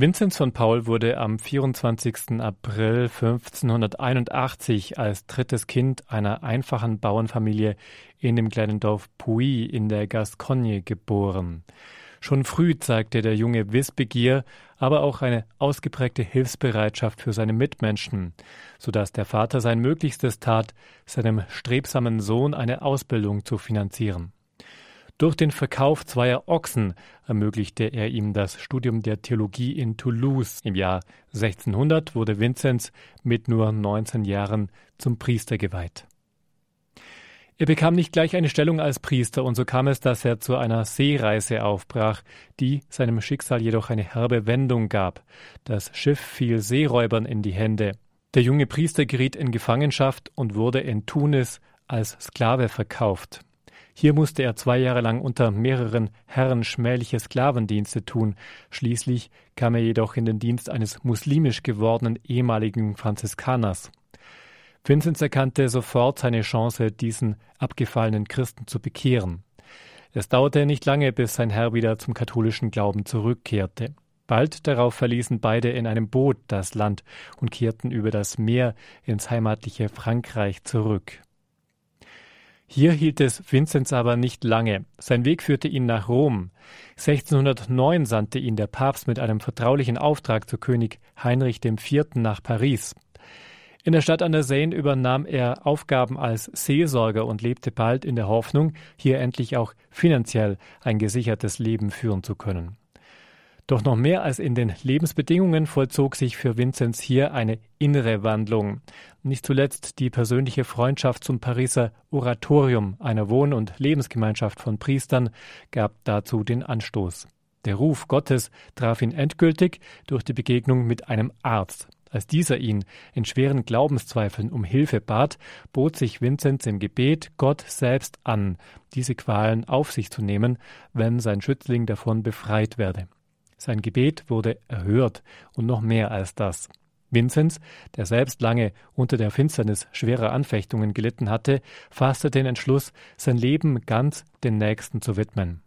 Vinzenz von Paul wurde am 24. April 1581 als drittes Kind einer einfachen Bauernfamilie in dem kleinen Dorf Puy in der Gascogne geboren. Schon früh zeigte der Junge Wissbegier, aber auch eine ausgeprägte Hilfsbereitschaft für seine Mitmenschen, so dass der Vater sein Möglichstes tat, seinem strebsamen Sohn eine Ausbildung zu finanzieren. Durch den Verkauf zweier Ochsen ermöglichte er ihm das Studium der Theologie in Toulouse. Im Jahr 1600 wurde Vinzenz mit nur 19 Jahren zum Priester geweiht. Er bekam nicht gleich eine Stellung als Priester und so kam es, dass er zu einer Seereise aufbrach, die seinem Schicksal jedoch eine herbe Wendung gab. Das Schiff fiel Seeräubern in die Hände. Der junge Priester geriet in Gefangenschaft und wurde in Tunis als Sklave verkauft. Hier musste er zwei Jahre lang unter mehreren Herren schmähliche Sklavendienste tun. Schließlich kam er jedoch in den Dienst eines muslimisch gewordenen ehemaligen Franziskaners. Vinzenz erkannte sofort seine Chance, diesen abgefallenen Christen zu bekehren. Es dauerte nicht lange, bis sein Herr wieder zum katholischen Glauben zurückkehrte. Bald darauf verließen beide in einem Boot das Land und kehrten über das Meer ins heimatliche Frankreich zurück. Hier hielt es Vinzenz aber nicht lange. Sein Weg führte ihn nach Rom. 1609 sandte ihn der Papst mit einem vertraulichen Auftrag zu König Heinrich IV. nach Paris. In der Stadt an der Seine übernahm er Aufgaben als Seelsorger und lebte bald in der Hoffnung, hier endlich auch finanziell ein gesichertes Leben führen zu können. Doch noch mehr als in den Lebensbedingungen vollzog sich für Vinzenz hier eine innere Wandlung. Nicht zuletzt die persönliche Freundschaft zum Pariser Oratorium, einer Wohn- und Lebensgemeinschaft von Priestern, gab dazu den Anstoß. Der Ruf Gottes traf ihn endgültig durch die Begegnung mit einem Arzt. Als dieser ihn in schweren Glaubenszweifeln um Hilfe bat, bot sich Vinzenz im Gebet Gott selbst an, diese Qualen auf sich zu nehmen, wenn sein Schützling davon befreit werde. Sein Gebet wurde erhört und noch mehr als das. Vinzenz, der selbst lange unter der Finsternis schwerer Anfechtungen gelitten hatte, fasste den Entschluss, sein Leben ganz den Nächsten zu widmen.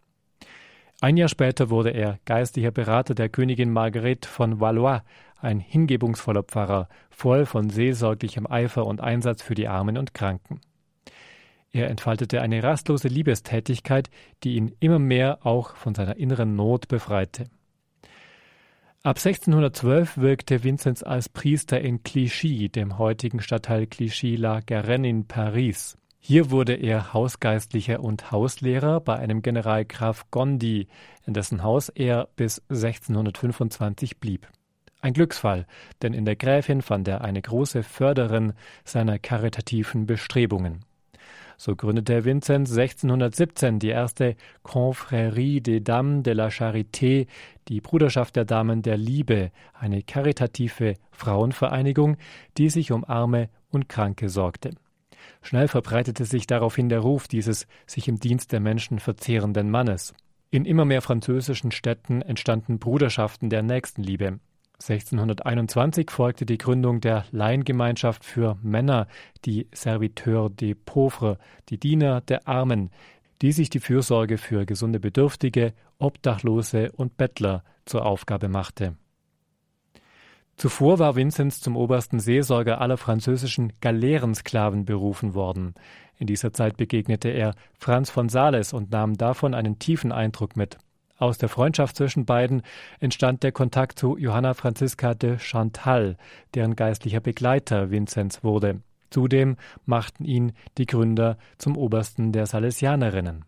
Ein Jahr später wurde er geistlicher Berater der Königin Marguerite von Valois, ein hingebungsvoller Pfarrer, voll von seelsorglichem Eifer und Einsatz für die Armen und Kranken. Er entfaltete eine rastlose Liebestätigkeit, die ihn immer mehr auch von seiner inneren Not befreite. Ab 1612 wirkte Vinzenz als Priester in Clichy, dem heutigen Stadtteil Clichy-la-Garenne in Paris. Hier wurde er Hausgeistlicher und Hauslehrer bei einem General Graf Gondi, in dessen Haus er bis 1625 blieb. Ein Glücksfall, denn in der Gräfin fand er eine große Förderin seiner karitativen Bestrebungen. So gründete Vinzenz 1617 die erste Confrérie des Dames de la Charité, die Bruderschaft der Damen der Liebe, eine karitative Frauenvereinigung, die sich um Arme und Kranke sorgte. Schnell verbreitete sich daraufhin der Ruf dieses sich im Dienst der Menschen verzehrenden Mannes. In immer mehr französischen Städten entstanden Bruderschaften der Nächstenliebe. 1621 folgte die Gründung der Laiengemeinschaft für Männer, die Serviteurs des Pauvres, die Diener der Armen, die sich die Fürsorge für gesunde Bedürftige, Obdachlose und Bettler zur Aufgabe machte. Zuvor war Vinzenz zum obersten Seelsorger aller französischen Galeerensklaven berufen worden. In dieser Zeit begegnete er Franz von Sales und nahm davon einen tiefen Eindruck mit. Aus der Freundschaft zwischen beiden entstand der Kontakt zu Johanna Franziska de Chantal, deren geistlicher Begleiter Vinzenz wurde. Zudem machten ihn die Gründer zum Obersten der Salesianerinnen.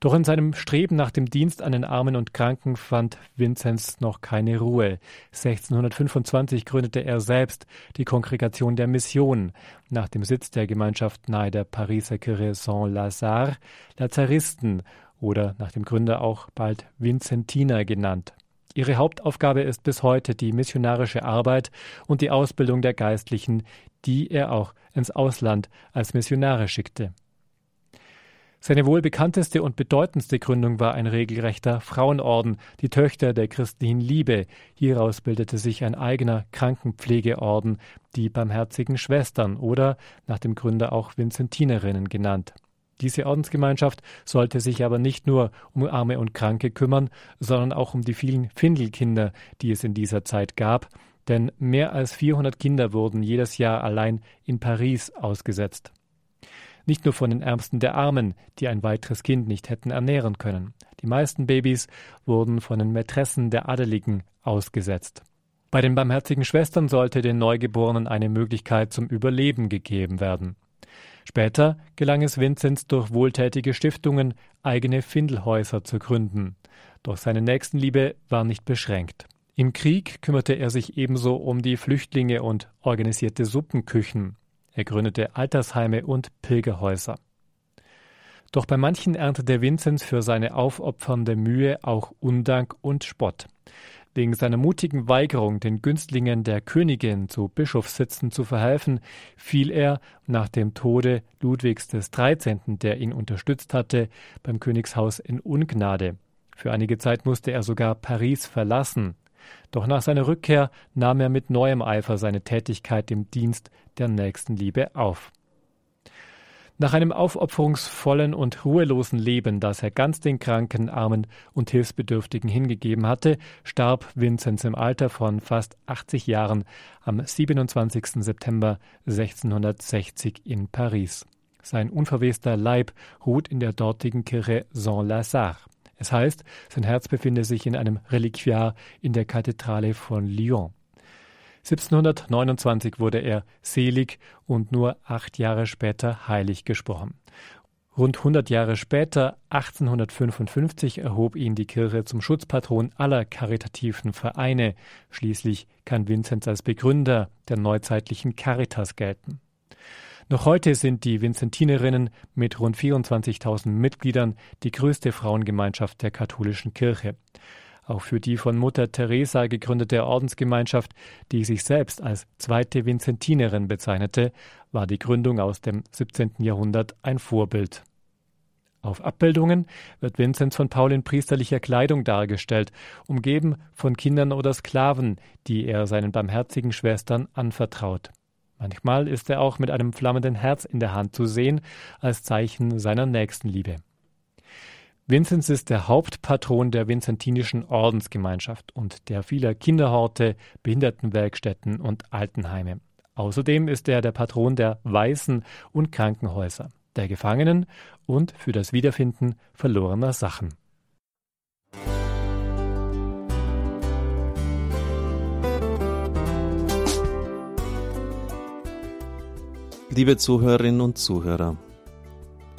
Doch in seinem Streben nach dem Dienst an den Armen und Kranken fand Vinzenz noch keine Ruhe. 1625 gründete er selbst die Kongregation der Mission, nach dem Sitz der Gemeinschaft nahe der Pariser Kirche Saint-Lazare, Lazaristen oder nach dem Gründer auch bald Vincentiner genannt. Ihre Hauptaufgabe ist bis heute die missionarische Arbeit und die Ausbildung der Geistlichen, die er auch ins Ausland als Missionare schickte. Seine wohl bekannteste und bedeutendste Gründung war ein regelrechter Frauenorden, die Töchter der christlichen Liebe. Hieraus bildete sich ein eigener Krankenpflegeorden, die Barmherzigen Schwestern oder nach dem Gründer auch Vincentinerinnen genannt. Diese Ordensgemeinschaft sollte sich aber nicht nur um Arme und Kranke kümmern, sondern auch um die vielen Findelkinder, die es in dieser Zeit gab, denn mehr als 400 Kinder wurden jedes Jahr allein in Paris ausgesetzt. Nicht nur von den Ärmsten der Armen, die ein weiteres Kind nicht hätten ernähren können. Die meisten Babys wurden von den Mätressen der Adeligen ausgesetzt. Bei den barmherzigen Schwestern sollte den Neugeborenen eine Möglichkeit zum Überleben gegeben werden. Später gelang es Vinzenz durch wohltätige Stiftungen, eigene Findelhäuser zu gründen. Doch seine Nächstenliebe war nicht beschränkt. Im Krieg kümmerte er sich ebenso um die Flüchtlinge und organisierte Suppenküchen. Er gründete Altersheime und Pilgerhäuser. Doch bei manchen erntete Vinzenz für seine aufopfernde Mühe auch Undank und Spott. Wegen seiner mutigen Weigerung, den Günstlingen der Königin zu Bischofssitzen zu verhelfen, fiel er nach dem Tode Ludwigs des 13., der ihn unterstützt hatte, beim Königshaus in Ungnade. Für einige Zeit musste er sogar Paris verlassen. Doch nach seiner Rückkehr nahm er mit neuem Eifer seine Tätigkeit im Dienst der Nächstenliebe auf. Nach einem aufopferungsvollen und ruhelosen Leben, das er ganz den Kranken, Armen und Hilfsbedürftigen hingegeben hatte, starb Vinzenz im Alter von fast 80 Jahren am 27. September 1660 in Paris. Sein unverwester Leib ruht in der dortigen Kirche Saint-Lazare. Es heißt, sein Herz befinde sich in einem Reliquiar in der Kathedrale von Lyon. 1729 wurde er selig und nur acht Jahre später heilig gesprochen. Rund 100 Jahre später, 1855, erhob ihn die Kirche zum Schutzpatron aller karitativen Vereine. Schließlich kann Vinzenz als Begründer der neuzeitlichen Caritas gelten. Noch heute sind die Vinzentinerinnen mit rund 24.000 Mitgliedern die größte Frauengemeinschaft der katholischen Kirche. Auch für die von Mutter Teresa gegründete Ordensgemeinschaft, die sich selbst als zweite Vinzentinerin bezeichnete, war die Gründung aus dem 17. Jahrhundert ein Vorbild. Auf Abbildungen wird Vinzenz von Paul in priesterlicher Kleidung dargestellt, umgeben von Kindern oder Sklaven, die er seinen barmherzigen Schwestern anvertraut. Manchmal ist er auch mit einem flammenden Herz in der Hand zu sehen, als Zeichen seiner Nächstenliebe. Vinzenz ist der Hauptpatron der Vinzentinischen Ordensgemeinschaft und der vieler Kinderhorte, Behindertenwerkstätten und Altenheime. Außerdem ist er der Patron der Weißen und Krankenhäuser, der Gefangenen und für das Wiederfinden verlorener Sachen. Liebe Zuhörerinnen und Zuhörer,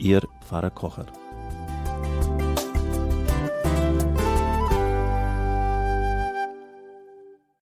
Ihr Pfarrer Kocher.